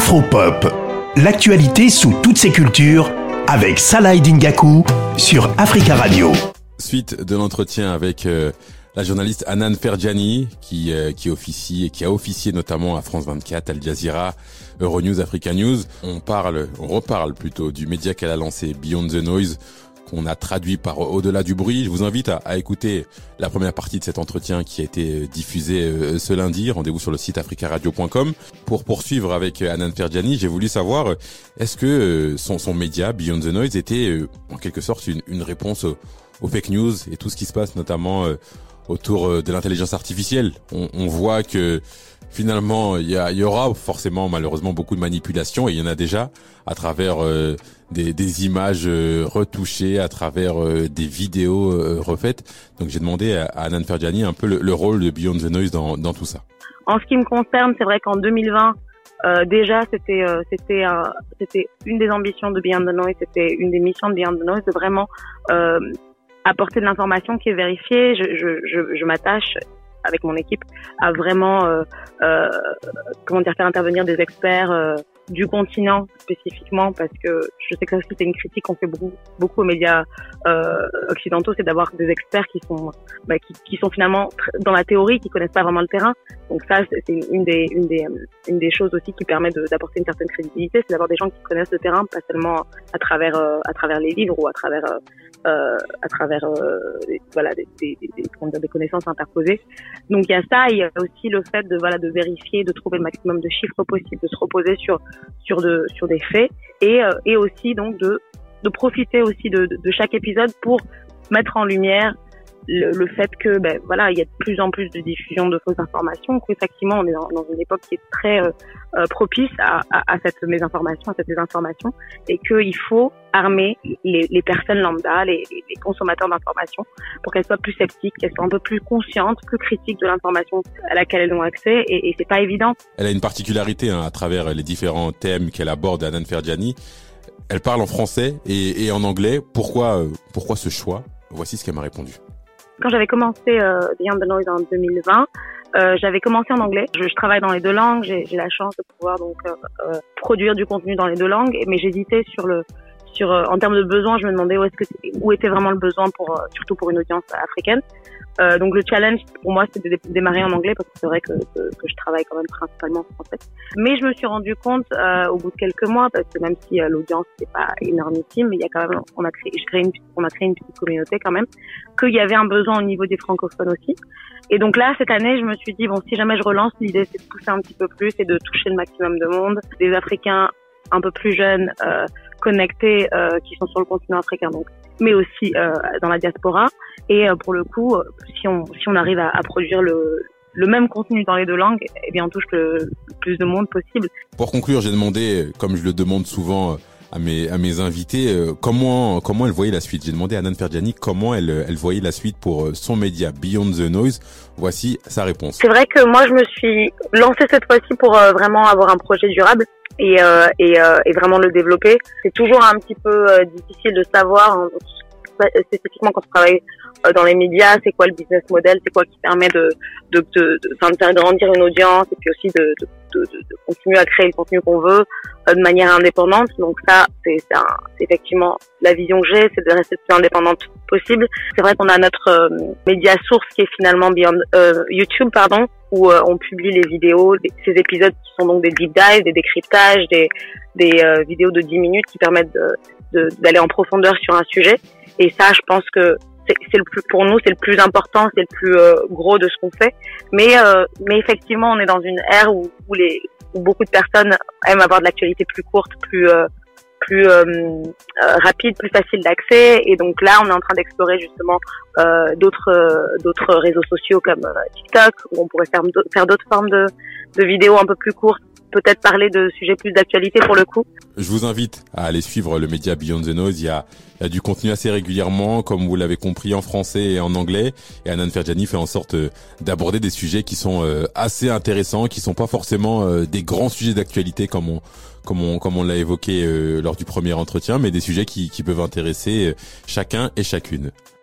Afropop, l'actualité sous toutes ses cultures avec Salah Dingaku sur Africa Radio. Suite de l'entretien avec euh, la journaliste Anan Ferjani qui euh, qui officie et qui a officié notamment à France 24, Al Jazeera, Euronews, Africa News. On parle, on reparle plutôt du média qu'elle a lancé Beyond the Noise qu'on a traduit par Au-delà du bruit. Je vous invite à, écouter la première partie de cet entretien qui a été diffusé euh, ce lundi. Rendez-vous sur le site africaradio.com. Pour poursuivre avec Anan Ferjani, j'ai voulu savoir est-ce que son, son média Beyond the Noise était en quelque sorte une, une réponse aux fake news et tout ce qui se passe notamment autour euh, de l'intelligence artificielle. On, on, voit que finalement il y, y, aura forcément malheureusement beaucoup de manipulations et il y en a déjà à travers euh, des, des, images euh, retouchées, à travers euh, des vidéos euh, refaites. Donc j'ai demandé à, à Anan Ferjani un peu le, le, rôle de Beyond the Noise dans, dans tout ça. En ce qui me concerne, c'est vrai qu'en 2020 euh, déjà, c'était c'était c'était une des ambitions de Beyond the Noise, c'était une des missions de Beyond the Noise de vraiment apporter de l'information qui est vérifiée. Je, je, je, je m'attache avec mon équipe à vraiment euh, euh, comment dire faire intervenir des experts euh, du continent spécifiquement parce que je sais que aussi c'est une critique qu'on fait beaucoup beaucoup aux médias euh, occidentaux c'est d'avoir des experts qui sont bah, qui, qui, sont finalement dans la théorie qui connaissent pas vraiment le terrain donc ça c'est une des une des une des choses aussi qui permet d'apporter une certaine crédibilité c'est d'avoir des gens qui connaissent le terrain pas seulement à travers euh, à travers les livres ou à travers euh, à travers voilà des, des, des, des connaissances interposées. Donc il y a ça il y a aussi le fait de voilà de vérifier de trouver le maximum de chiffres possibles de se reposer sur sur de sur des faits et euh, et aussi donc de de profiter aussi de, de chaque épisode pour mettre en lumière le, le, fait que ben voilà il y a de plus en plus de diffusion de fausses informations qu'effectivement on est dans, dans, une époque qui est très euh, euh propice à, à, à, cette mésinformation à cette désinformation et qu'il faut armer les, les, personnes lambda les, les consommateurs d'informations pour qu'elles soient plus sceptiques qu'elles soient un peu plus conscientes plus critiques de l'information à laquelle elles ont accès et, et c'est pas évident. Elle a une particularité hein, à travers les différents thèmes qu'elle aborde Anan Ferdiani. Elle parle en français et, et en anglais. Pourquoi euh, pourquoi ce choix? Voici ce qu'elle m'a répondu quand j'avais commencé euh, Beyond the Noise en 2020, euh, j'avais commencé en anglais. Je, je, travaille dans les deux langues. J'ai la chance de pouvoir donc euh, euh, produire du contenu dans les deux langues, mais j'hésitais sur le sur euh, en termes de besoin. Je me demandais où est-ce que où était vraiment le besoin pour euh, surtout pour une audience africaine. Euh, donc le challenge pour moi c'était de démarrer en anglais parce que c'est vrai que, que, que, je travaille quand même principalement en français. Mais je me suis rendu compte euh, au bout de quelques mois parce que même si euh, l'audience c'est pas énormissime, il y a quand même on a créé, je crée une, on a créé une petite communauté quand même, qu'il y avait un besoin au niveau des francophones aussi. Et donc là cette année je me suis dit bon si jamais je relance l'idée c'est de pousser un petit peu plus et de toucher le maximum de monde, des Africains un peu plus jeunes euh, connectés euh, qui sont sur le continent africain mais aussi euh, dans la diaspora et euh, pour le coup si on si on arrive à, à produire le le même contenu dans les deux langues, eh bien on touche le, plus de monde possible. Pour conclure, j'ai demandé, comme je le demande souvent à mes à mes invités, euh, comment comment elle voyait la suite. J'ai demandé à Nan Ferdiani comment elle elle voyait la suite pour son média Beyond the Noise. Voici sa réponse. C'est vrai que moi je me suis lancée cette fois-ci pour euh, vraiment avoir un projet durable et, euh, et, euh, et, vraiment le développer. C'est toujours un petit peu euh, difficile de savoir, hein, spécifiquement quand on travaille euh, dans les médias, c'est quoi le business model, c'est quoi qui permet de, de, de, de, de faire grandir une audience et puis aussi de, de, de, continuer à créer le contenu qu'on veut euh, de manière indépendante. Donc ça, c'est effectivement la vision que j'ai, c'est de rester le plus indépendante possible. C'est vrai qu'on a notre euh, média source qui est finalement Beyond, euh, YouTube, pardon, où euh, on publie les vidéos, ces épisodes qui sont donc des deep dives, des décryptages, des, des euh, vidéos de 10 minutes qui permettent d'aller en profondeur sur un sujet. Et ça, je pense que c'est le plus pour nous, c'est le plus important, c'est le plus euh, gros de ce qu'on fait. Mais euh, mais effectivement, on est dans une ère où, les où beaucoup de personnes aiment avoir de l'actualité plus courte, plus euh, plus rapide, plus facile d'accès. Et donc là, on est en train d'explorer justement d'autres d'autres réseaux sociaux comme TikTok, où on pourrait faire faire d'autres formes de de vidéos un peu plus courtes peut-être parler de sujets plus d'actualité pour le coup. Je vous invite à aller suivre le média Beyond the Noise. Il y a, il y a du contenu assez régulièrement, comme vous l'avez compris, en français et en anglais. Et Anan Ferjani fait en sorte euh, d'aborder des sujets qui sont euh, assez intéressants, qui sont pas forcément euh, des grands sujets d'actualité comme on, comme on, comme on l'a évoqué lors du premier entretien, mais des sujets qui, qui peuvent intéresser chacun et chacune.